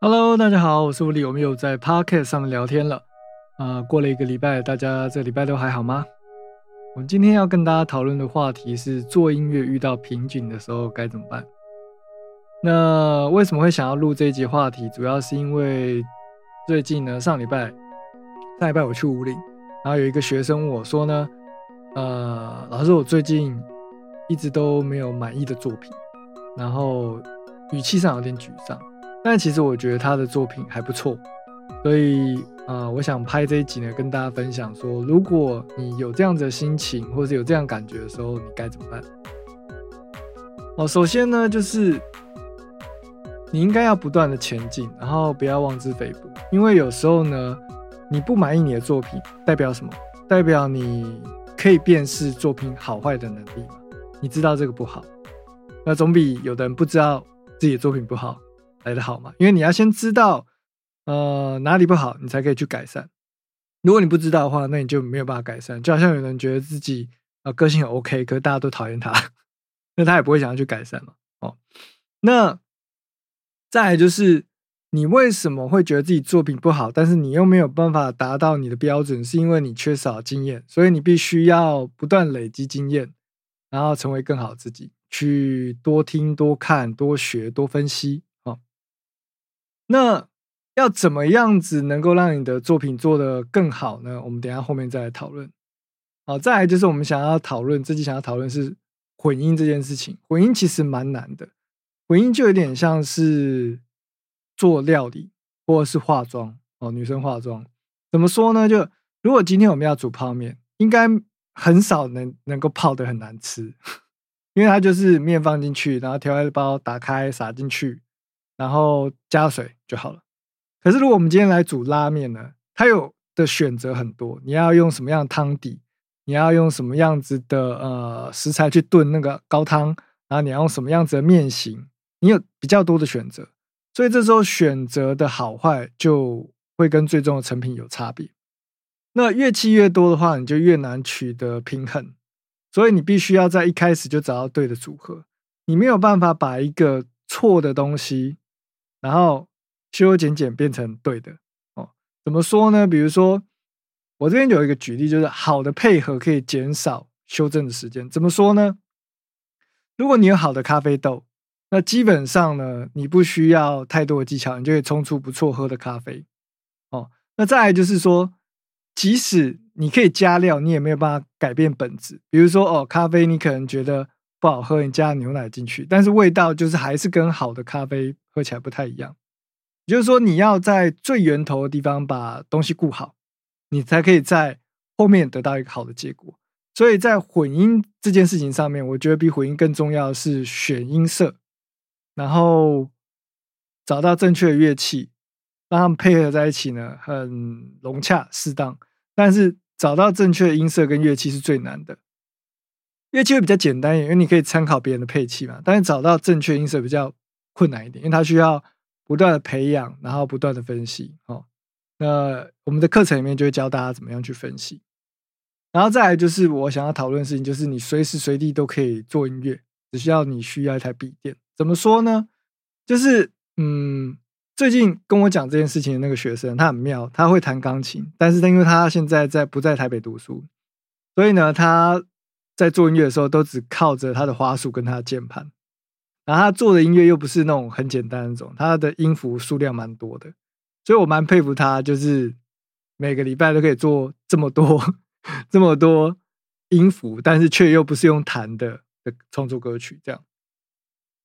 Hello，大家好，我是吴力，我们又在 Podcast 上聊天了。啊、过了一个礼拜，大家这礼拜都还好吗？我们今天要跟大家讨论的话题是做音乐遇到瓶颈的时候该怎么办。那为什么会想要录这一集话题？主要是因为最近呢，上礼拜上礼拜我去五岭，然后有一个学生问我说呢，呃，老师，我最近一直都没有满意的作品，然后语气上有点沮丧。但其实我觉得他的作品还不错，所以啊、我想拍这一集呢，跟大家分享说，如果你有这样子的心情，或者是有这样感觉的时候，你该怎么办？哦，首先呢，就是你应该要不断的前进，然后不要妄自菲薄，因为有时候呢，你不满意你的作品，代表什么？代表你可以辨识作品好坏的能力嘛？你知道这个不好，那总比有的人不知道自己的作品不好来的好嘛？因为你要先知道，呃，哪里不好，你才可以去改善。如果你不知道的话，那你就没有办法改善。就好像有人觉得自己呃个性很 OK，可是大家都讨厌他，那他也不会想要去改善嘛。哦，那再来就是你为什么会觉得自己作品不好，但是你又没有办法达到你的标准，是因为你缺少经验，所以你必须要不断累积经验，然后成为更好自己，去多听、多看、多学、多分析。那要怎么样子能够让你的作品做得更好呢？我们等下后面再来讨论。好，再来就是我们想要讨论，自己想要讨论是混音这件事情。混音其实蛮难的，混音就有点像是做料理或者是化妆哦，女生化妆怎么说呢？就如果今天我们要煮泡面，应该很少能能够泡得很难吃，因为它就是面放进去，然后调味包打开撒进去，然后加水就好了。可是如果我们今天来煮拉面呢，它有的选择很多，你要用什么样的汤底，你要用什么样子的呃食材去炖那个高汤，然后你要用什么样子的面型，你有比较多的选择，所以这时候选择的好坏就会跟最终的成品有差别。那乐器越多的话，你就越难取得平衡，所以你必须要在一开始就找到对的组合。你没有办法把一个错的东西，然后修修剪剪变成对的哦。怎么说呢？比如说，我这边有一个举例，就是好的配合可以减少修正的时间。怎么说呢？如果你有好的咖啡豆，那基本上呢，你不需要太多的技巧，你就可以冲出不错喝的咖啡。哦，那再来就是说，即使你可以加料，你也没有办法改变本质。比如说，哦，咖啡你可能觉得不好喝，你加牛奶进去，但是味道就是还是跟好的咖啡喝起来不太一样。也就是说，你要在最源头的地方把东西顾好，你才可以在后面得到一个好的结果。所以在混音这件事情上面，我觉得比混音更重要的是选音色，然后找到正确的乐器，让他们配合在一起呢，很融洽适当。但是找到正确的音色跟乐器是最难的，乐器会比较简单一点，因为你可以参考别人的配器嘛。但是找到正确音色比较困难一点，因为它需要不断的培养，然后不断的分析。哦，那我们的课程里面就会教大家怎么样去分析。然后再来就是我想要讨论的事情，就是你随时随地都可以做音乐，只需要你需要一台笔电。怎么说呢？就是嗯，最近跟我讲这件事情的那个学生，他很妙，他会弹钢琴，但是他因为他现在在不在台北读书，所以呢，他在做音乐的时候都只靠着他的花束跟他的键盘。然后他做的音乐又不是那种很简单那种，他的音符数量蛮多的，所以我蛮佩服他，就是每个礼拜都可以做这么多。这么多音符，但是却又不是用弹的的创作歌曲，这样。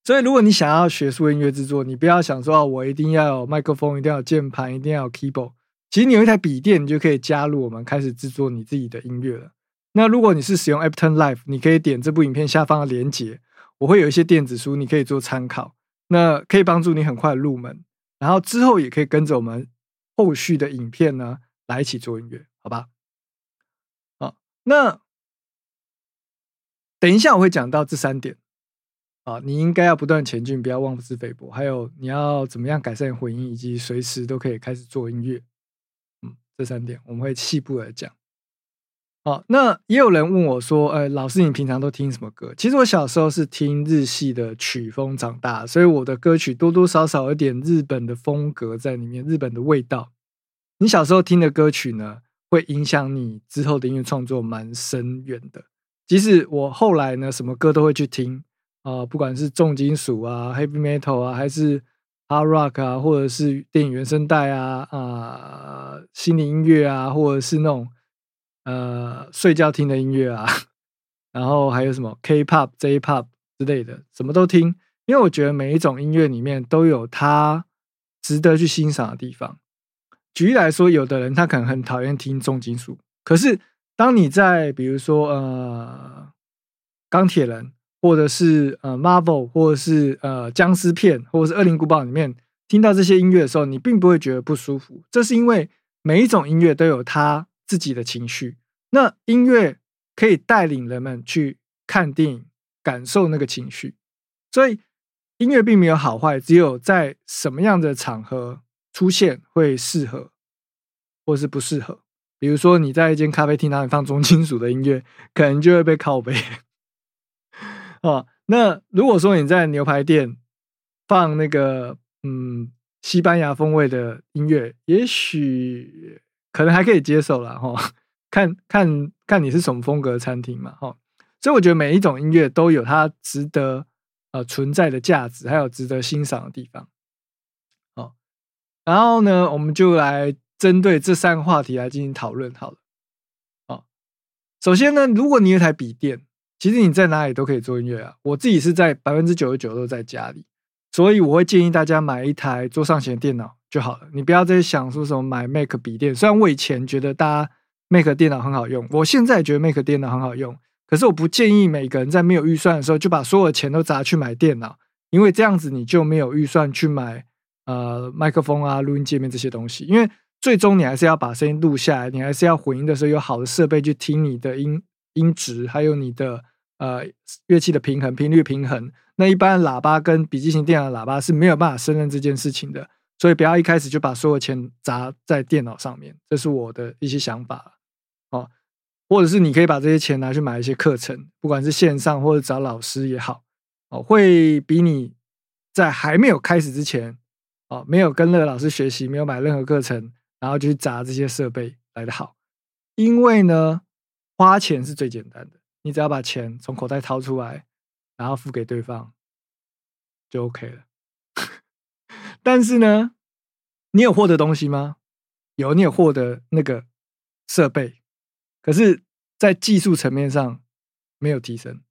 所以，如果你想要学术音乐制作，你不要想说哦，我一定要有麦克风，一定要有键盘，一定要有 keyboard。其实你有一台笔电，你就可以加入我们，开始制作你自己的音乐了。那如果你是使用 Ableton Live，你可以点这部影片下方的连结，我会有一些电子书，你可以做参考，那可以帮助你很快入门。然后之后也可以跟着我们后续的影片呢，来一起做音乐，好吧？好那等一下我会讲到这三点啊，你应该要不断前进，不要妄自菲薄。还有你要怎么样改善混音，以及随时都可以开始做音乐。嗯，这三点我们会细部的讲。哦，那也有人问我说：“呃，老师，你平常都听什么歌？”其实我小时候是听日系的曲风长大，所以我的歌曲多多少少有点日本的风格在里面，日本的味道。你小时候听的歌曲呢，会影响你之后的音乐创作蛮深远的。即使我后来呢，什么歌都会去听啊，不管是重金属啊、heavy metal 啊，还是 hard rock 啊，或者是电影原声带啊啊，心灵音乐啊，或者是那种。呃，睡觉听的音乐啊，然后还有什么 K-pop、J-pop 之类的，什么都听。因为我觉得每一种音乐里面都有它值得去欣赏的地方。举例来说，有的人他可能很讨厌听重金属，可是当你在比如说呃钢铁人，或者是呃 Marvel，或者是呃僵尸片，或者是恶灵古堡里面听到这些音乐的时候，你并不会觉得不舒服。这是因为每一种音乐都有它。自己的情绪，那音乐可以带领人们去看电影，感受那个情绪。所以音乐并没有好坏，只有在什么样的场合出现会适合，或是不适合。比如说你在一间咖啡厅那里放重金属的音乐，可能就会被拷贝。哦，那如果说你在牛排店放那个嗯西班牙风味的音乐，也许。可能还可以接受了哈，看看看你是什么风格的餐厅嘛哈，所以我觉得每一种音乐都有它值得呃存在的价值，还有值得欣赏的地方。好，然后呢，我们就来针对这三个话题来进行讨论好了。好，首先呢，如果你有台笔电，其实你在哪里都可以做音乐啊。我自己是在百分之九十九都在家里，所以我会建议大家买一台桌上型的电脑。就好了，你不要再想说什么买 Mac 笔电。虽然我以前觉得大家 Mac 电脑很好用，我现在觉得 Mac 电脑很好用，可是我不建议每个人在没有预算的时候就把所有的钱都砸去买电脑，因为这样子你就没有预算去买呃麦克风啊、录音界面这些东西。因为最终你还是要把声音录下来，你还是要混音的时候有好的设备去听你的音音质，还有你的呃乐器的平衡、频率平衡。那一般喇叭跟笔记型电脑喇叭是没有办法胜任这件事情的。所以不要一开始就把所有钱砸在电脑上面，这是我的一些想法哦。或者是你可以把这些钱拿去买一些课程，不管是线上或者找老师也好，哦，会比你在还没有开始之前，哦，没有跟那个老师学习，没有买任何课程，然后就去砸这些设备来的好。因为呢，花钱是最简单的，你只要把钱从口袋掏出来，然后付给对方，就 OK 了。但是呢，你有获得东西吗？有，你有获得那个设备，可是，在技术层面上没有提升。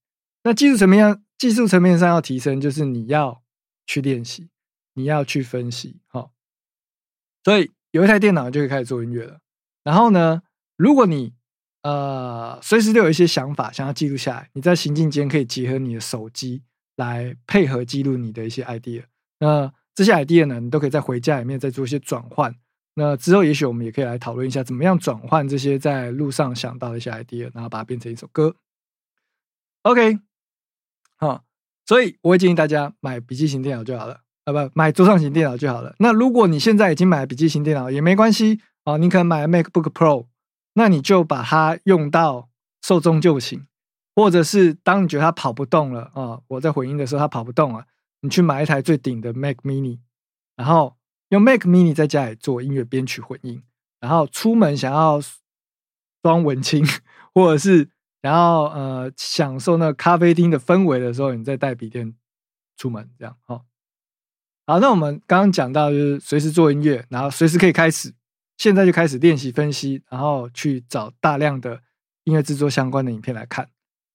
那技术层面上，技术层面上要提升，就是你要去练习，你要去分析。好，所以有一台电脑就可以开始做音乐了。然后呢，如果你呃随时都有一些想法想要记录下来，你在行进间可以结合你的手机来配合记录你的一些 idea。那这些 idea 呢，你都可以在回家里面再做一些转换。那之后，也许我们也可以来讨论一下，怎么样转换这些在路上想到的一些 idea，然后把它变成一首歌。OK，好，所以我会建议大家买笔记型电脑就好了，啊，不，买桌上型电脑就好了。那如果你现在已经买了笔记型电脑也没关系啊，你可能买了 MacBook Pro，那你就把它用到寿终就寝，或者是当你觉得它跑不动了啊，我在回音的时候它跑不动了。你去买一台最顶的 Mac Mini，然后用 Mac Mini 在家里做音乐编曲混音，然后出门想要装文青，或者是想要呃享受那咖啡厅的氛围的时候，你再带笔电出门，这样好。好，那我们刚刚讲到就是随时做音乐，然后随时可以开始，现在就开始练习分析，然后去找大量的音乐制作相关的影片来看。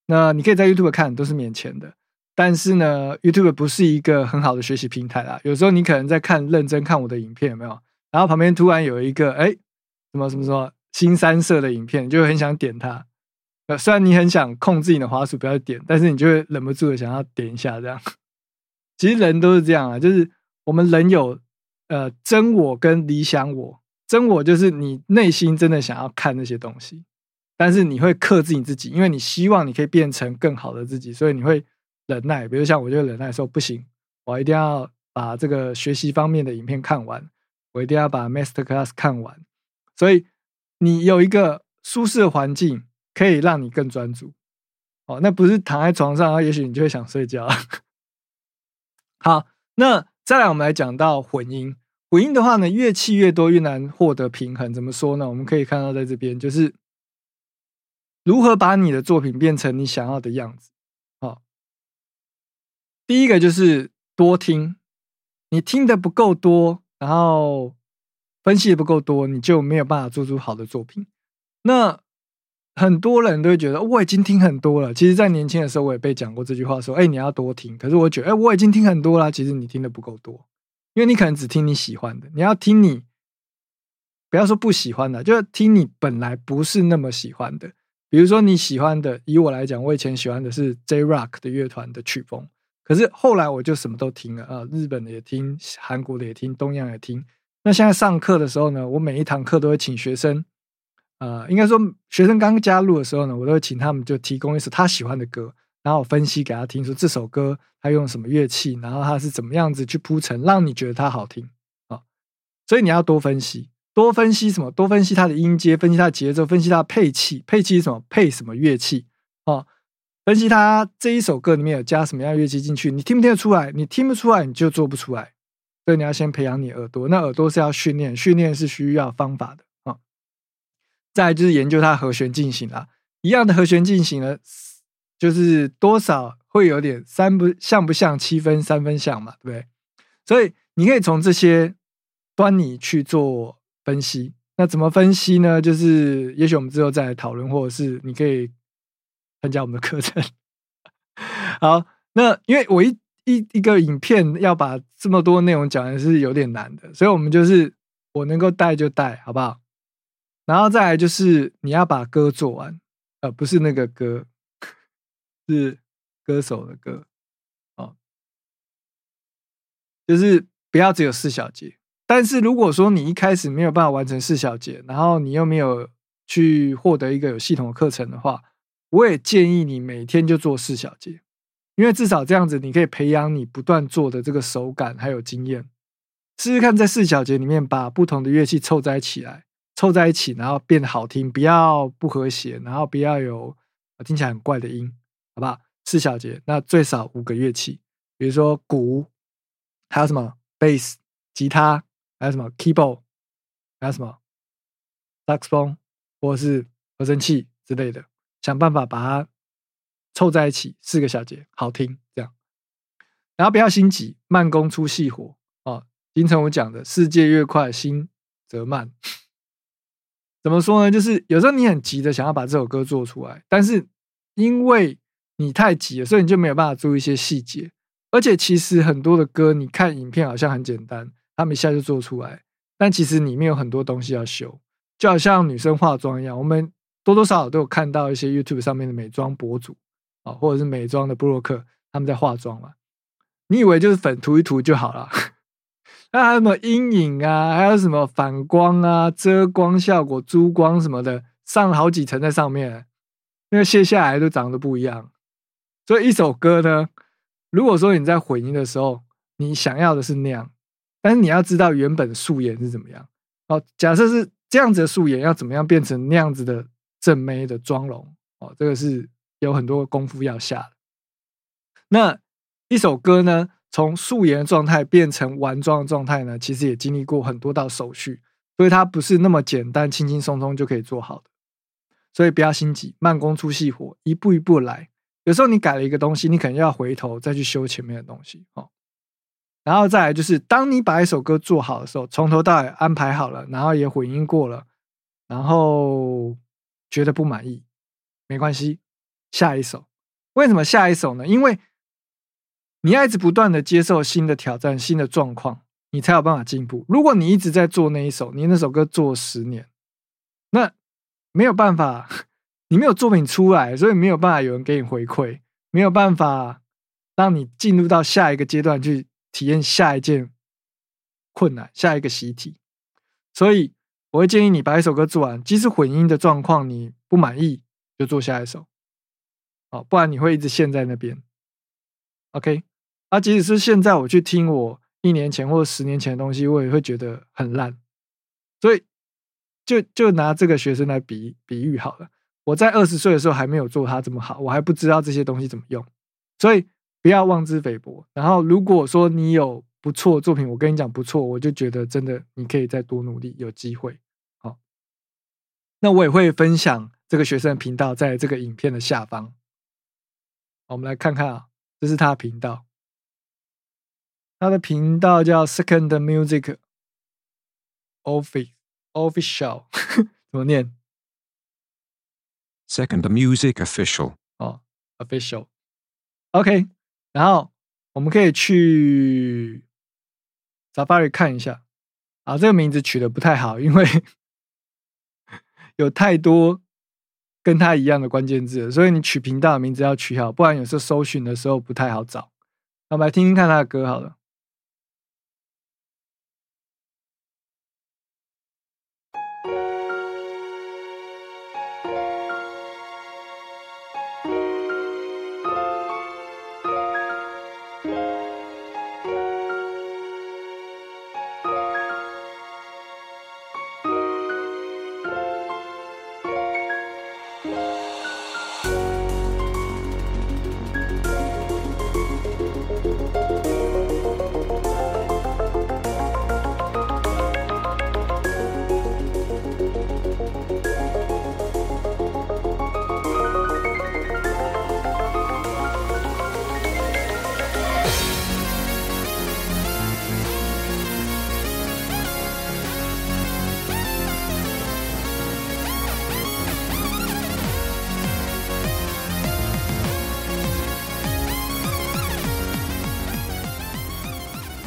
那你可以在 YouTube 看，都是免钱的。但是呢，YouTube 不是一个很好的学习平台啦。有时候你可能在看认真看我的影片，有没有？然后旁边突然有一个哎，什么什么什么新三色的影片，就很想点它。呃，虽然你很想控制你的滑鼠不要点，但是你就会忍不住的想要点一下这样。其实人都是这样啊，就是我们人有呃真我跟理想我。真我就是你内心真的想要看那些东西，但是你会克制你自己，因为你希望你可以变成更好的自己，所以你会。忍耐，比如像我就忍耐说不行，我一定要把这个学习方面的影片看完，我一定要把 Master Class 看完。所以你有一个舒适的环境，可以让你更专注。哦，那不是躺在床上，也许你就会想睡觉。好，那再来我们来讲到混音。混音的话呢，乐器越多越难获得平衡。怎么说呢？我们可以看到在这边，就是如何把你的作品变成你想要的样子。第一个就是多听，你听的不够多，然后分析的不够多，你就没有办法做出好的作品。那很多人都会觉得我已经听很多了。其实，在年轻的时候，我也被讲过这句话，说：“哎，你要多听。”可是我觉得，哎，我已经听很多了。其实你听的不够多。因为你可能只听你喜欢的，你要听你不要说不喜欢的，就是听你本来不是那么喜欢的。比如说你喜欢的，以我来讲，我以前喜欢的是 J Rock 的乐团的曲风，可是后来我就什么都听了啊，日本的也听，韩国的也听，东洋也听。那现在上课的时候呢，我每一堂课都会请学生，呃，应该说学生刚加入的时候呢，我都会请他们就提供一首他喜欢的歌。然后分析给他听，说这首歌他用什么乐器，然后他是怎么样子去铺陈，让你觉得它好听啊。所以你要多分析，多分析什么？多分析它的音阶，分析它的节奏，分析它的配器，配器是什么？配什么乐器啊？分析它这一首歌里面有加什么样乐器进去，你听不听得出来？你听不出来，你就做不出来。所以你要先培养你耳朵，那耳朵是要训练，训练是需要方法的啊。再就是研究它和弦进行啦，一样的和弦进行了。就是多少会有点三不像不像七分三分像嘛，对不对？所以你可以从这些端倪去做分析。那怎么分析呢？就是也许我们之后再来讨论，或者是你可以参加我们的课程。好，那因为我一一一个影片要把这么多内容讲的是有点难的，所以我们就是我能够带就带，好不好？然后再来就是你要把歌做完，呃，不是那个歌。是歌手的歌，哦，就是不要只有四小节。但是如果说你一开始没有办法完成四小节，然后你又没有去获得一个有系统的课程的话，我也建议你每天就做四小节，因为至少这样子你可以培养你不断做的这个手感还有经验。试试看在四小节里面把不同的乐器凑在一起来，凑在一起，然后变得好听，不要不和谐，然后不要有听起来很怪的音。好不好？四小节，那最少五个乐器，比如说鼓，还有什么贝斯、吉他，还有什么 keyboard，还有什么 saxophone 或是合成器之类的，想办法把它凑在一起，四个小节，好听这样。然后不要心急，慢工出细活哦。金城武讲的“世界越快，心则慢”，怎么说呢？就是有时候你很急的想要把这首歌做出来，但是因为你太急了，所以你就没有办法注意一些细节。而且其实很多的歌，你看影片好像很简单，他们一下就做出来，但其实里面有很多东西要修。就好像女生化妆一样，我们多多少少都有看到一些 YouTube 上面的美妆博主啊，或者是美妆的布洛克，他们在化妆嘛。你以为就是粉涂一涂就好了？那还有什么阴影啊？还有什么反光啊、遮光效果、珠光什么的，上了好几层在上面，那个卸下来都长得不一样。所以一首歌呢，如果说你在混音的时候，你想要的是那样，但是你要知道原本素颜是怎么样。哦，假设是这样子的素颜，要怎么样变成那样子的正妹的妆容？哦，这个是有很多功夫要下的。那一首歌呢，从素颜状态变成完妆的状态呢，其实也经历过很多道手续，所以它不是那么简单、轻轻松松就可以做好的。所以不要心急，慢工出细活，一步一步来。有时候你改了一个东西，你可能要回头再去修前面的东西哦。然后再来就是，当你把一首歌做好的时候，从头到尾安排好了，然后也混音过了，然后觉得不满意，没关系，下一首。为什么下一首呢？因为你要一直不断的接受新的挑战、新的状况，你才有办法进步。如果你一直在做那一首，你那首歌做十年，那没有办法。你没有作品出来，所以没有办法有人给你回馈，没有办法让你进入到下一个阶段去体验下一件困难、下一个习题。所以我会建议你把一首歌做完，即使混音的状况你不满意，就做下一首。哦，不然你会一直陷在那边。OK，啊，即使是现在我去听我一年前或十年前的东西，我也会觉得很烂。所以就就拿这个学生来比比喻好了。我在二十岁的时候还没有做他这么好，我还不知道这些东西怎么用，所以不要妄自菲薄。然后如果说你有不错作品，我跟你讲不错，我就觉得真的你可以再多努力，有机会。好，那我也会分享这个学生的频道在这个影片的下方。我们来看看啊，这是他的频道，他的频道叫 Second Music Office Official，怎么念？Second Music Official。哦，Official，OK。然后我们可以去 Safari 看一下啊，这个名字取的不太好，因为 有太多。跟他一样的关键字，所以你取频道的名字要取好，不然有时候搜寻的时候不太好找。那我们来听听看他的歌好了。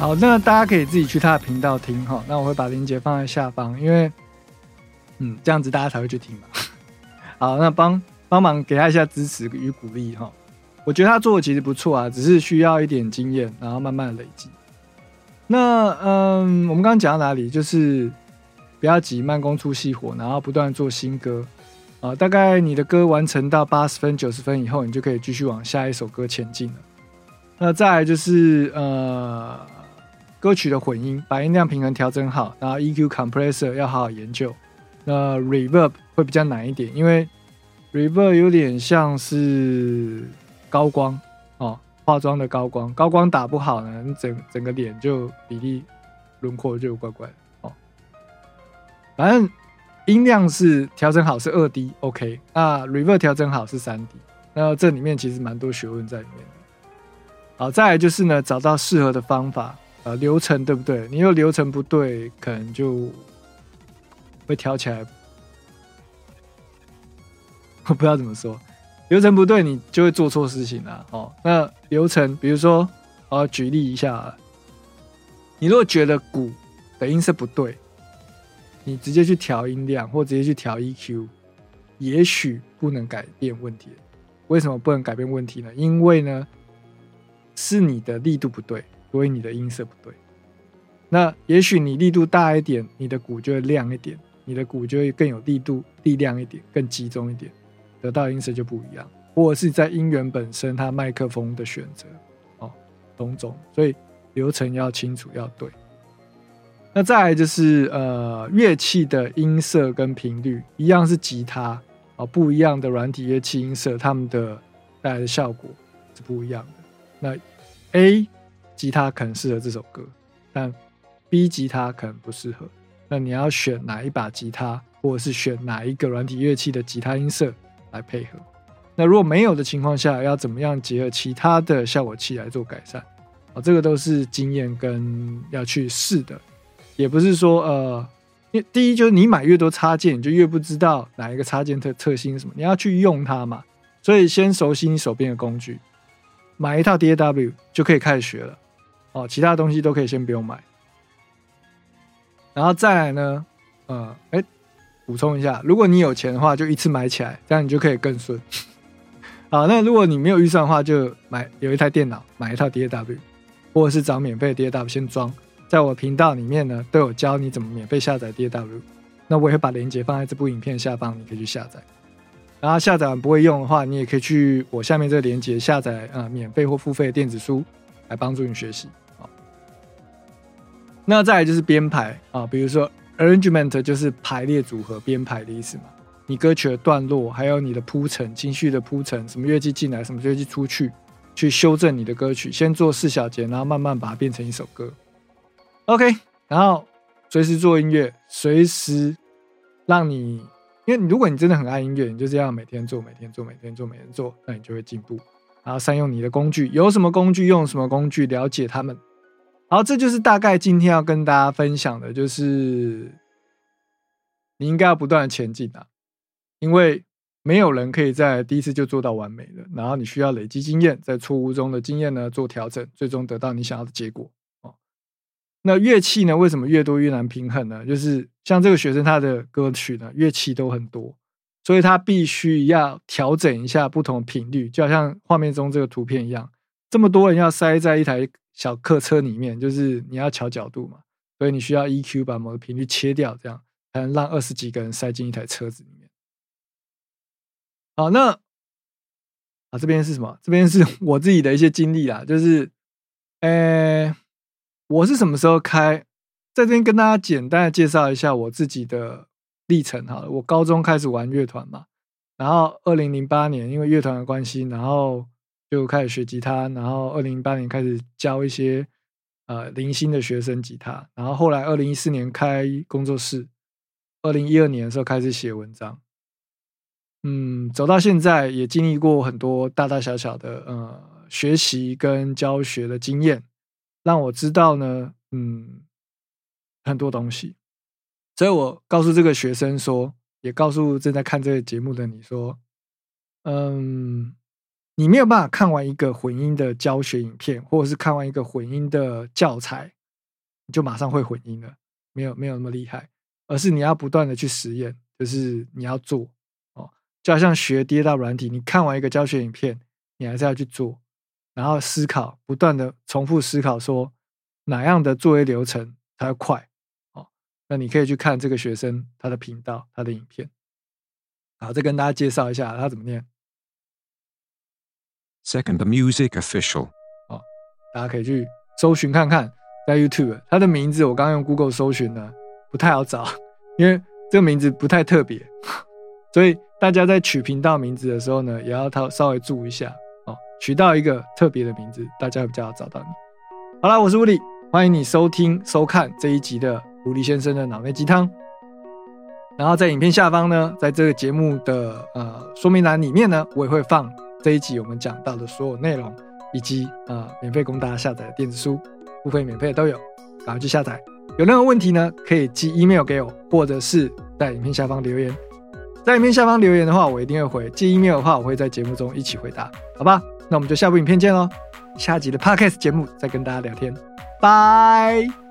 好，那大家可以自己去他的频道听哈。那我会把链接放在下方，因为嗯，这样子大家才会去听嘛。好，那帮帮忙给他一下支持与鼓励哈。我觉得他做的其实不错啊，只是需要一点经验，然后慢慢累积。那嗯，我们刚刚讲到哪里？就是不要急，慢工出细活，然后不断做新歌啊。大概你的歌完成到八十分、九十分以后，你就可以继续往下一首歌前进了。那再来就是呃。歌曲的混音，把音量平衡调整好，然后 EQ compressor 要好好研究。那 reverb 会比较难一点，因为 reverb 有点像是高光哦，化妆的高光，高光打不好呢，你整整个脸就比例轮廓就怪怪的哦。反正音量是调整好是二 D OK，那 reverb 调整好是三 D，那这里面其实蛮多学问在里面的。好，再来就是呢，找到适合的方法。呃，流程对不对？你有流程不对，可能就会调起来。我不知道怎么说，流程不对，你就会做错事情了。哦，那流程，比如说，呃，举例一下，你如果觉得鼓的音色不对，你直接去调音量，或直接去调 EQ，也许不能改变问题。为什么不能改变问题呢？因为呢，是你的力度不对。所以你的音色不对，那也许你力度大一点，你的鼓就会亮一点，你的鼓就会更有力度、力量一点，更集中一点，得到音色就不一样。或者是在音源本身，它麦克风的选择，哦，种种，所以流程要清楚要对。那再来就是呃，乐器的音色跟频率一样是吉他啊，不一样的软体乐器音色，它们的带来的效果是不一样的。那 A。吉他可能适合这首歌，但 B 吉他可能不适合。那你要选哪一把吉他，或者是选哪一个软体乐器的吉他音色来配合？那如果没有的情况下，要怎么样结合其他的效果器来做改善？啊，这个都是经验跟要去试的，也不是说呃，因为第一就是你买越多插件，你就越不知道哪一个插件特特性什么，你要去用它嘛。所以先熟悉你手边的工具，买一套 DAW 就可以开始学了。哦，其他东西都可以先不用买，然后再来呢，呃，哎，补充一下，如果你有钱的话，就一次买起来，这样你就可以更顺。好，那如果你没有预算的话，就买有一台电脑，买一套 DAW，或者是找免费的 DAW 先装。在我频道里面呢，都有教你怎么免费下载 DAW，那我也会把链接放在这部影片下方，你可以去下载。然后下载完不会用的话，你也可以去我下面这个链接下载啊，免费或付费的电子书来帮助你学习。那再来就是编排啊，比如说 arrangement 就是排列组合、编排的意思嘛。你歌曲的段落，还有你的铺陈、情绪的铺陈，什么乐器进来，什么乐器出去，去修正你的歌曲。先做四小节，然后慢慢把它变成一首歌。OK，然后随时做音乐，随时让你，因为如果你真的很爱音乐，你就这样每天做，每天做，每天做，每天做，那你就会进步。然后善用你的工具，有什么工具用什么工具，了解他们。好，这就是大概今天要跟大家分享的，就是你应该要不断的前进啊，因为没有人可以在第一次就做到完美的。然后你需要累积经验，在错误中的经验呢做调整，最终得到你想要的结果哦。那乐器呢，为什么越多越难平衡呢？就是像这个学生他的歌曲呢，乐器都很多。所以他必须要调整一下不同频率，就好像画面中这个图片一样，这么多人要塞在一台小客车里面，就是你要调角度嘛，所以你需要 EQ 把某个频率切掉，这样才能让二十几个人塞进一台车子里面。好，那啊这边是什么？这边是 我自己的一些经历啦，就是，呃，我是什么时候开？在这边跟大家简单的介绍一下我自己的。历程哈，我高中开始玩乐团嘛，然后二零零八年因为乐团的关系，然后就开始学吉他，然后二零零八年开始教一些呃零星的学生吉他，然后后来二零一四年开工作室，二零一二年的时候开始写文章，嗯，走到现在也经历过很多大大小小的呃学习跟教学的经验，让我知道呢，嗯，很多东西。所以我告诉这个学生说，也告诉正在看这个节目的你说，嗯，你没有办法看完一个混音的教学影片，或者是看完一个混音的教材，你就马上会混音了，没有没有那么厉害，而是你要不断的去实验，就是你要做哦，就好像学跌到软体，你看完一个教学影片，你还是要去做，然后思考，不断的重复思考，说哪样的作业流程才会快哦。那你可以去看这个学生他的频道，他的影片。好，再跟大家介绍一下他怎么念。Second music official。哦，大家可以去搜寻看看，在 YouTube。他的名字我刚刚用 Google 搜寻呢，不太好找，因为这个名字不太特别，所以大家在取频道名字的时候呢，也要他稍微注意一下哦，取到一个特别的名字，大家比较好找到你。好了，我是物理，欢迎你收听收看这一集的。狐狸先生的脑内鸡汤，然后在影片下方呢，在这个节目的呃说明栏里面呢，我也会放这一集我们讲到的所有内容，以及呃免费供大家下载的电子书，付费免费的都有，赶快去下载。有任何问题呢，可以寄 email 给我，或者是在影片下方留言。在影片下方留言的话，我一定会回；寄 email 的话，我会在节目中一起回答，好吧？那我们就下部影片见喽，下集的 podcast 节目再跟大家聊天，拜。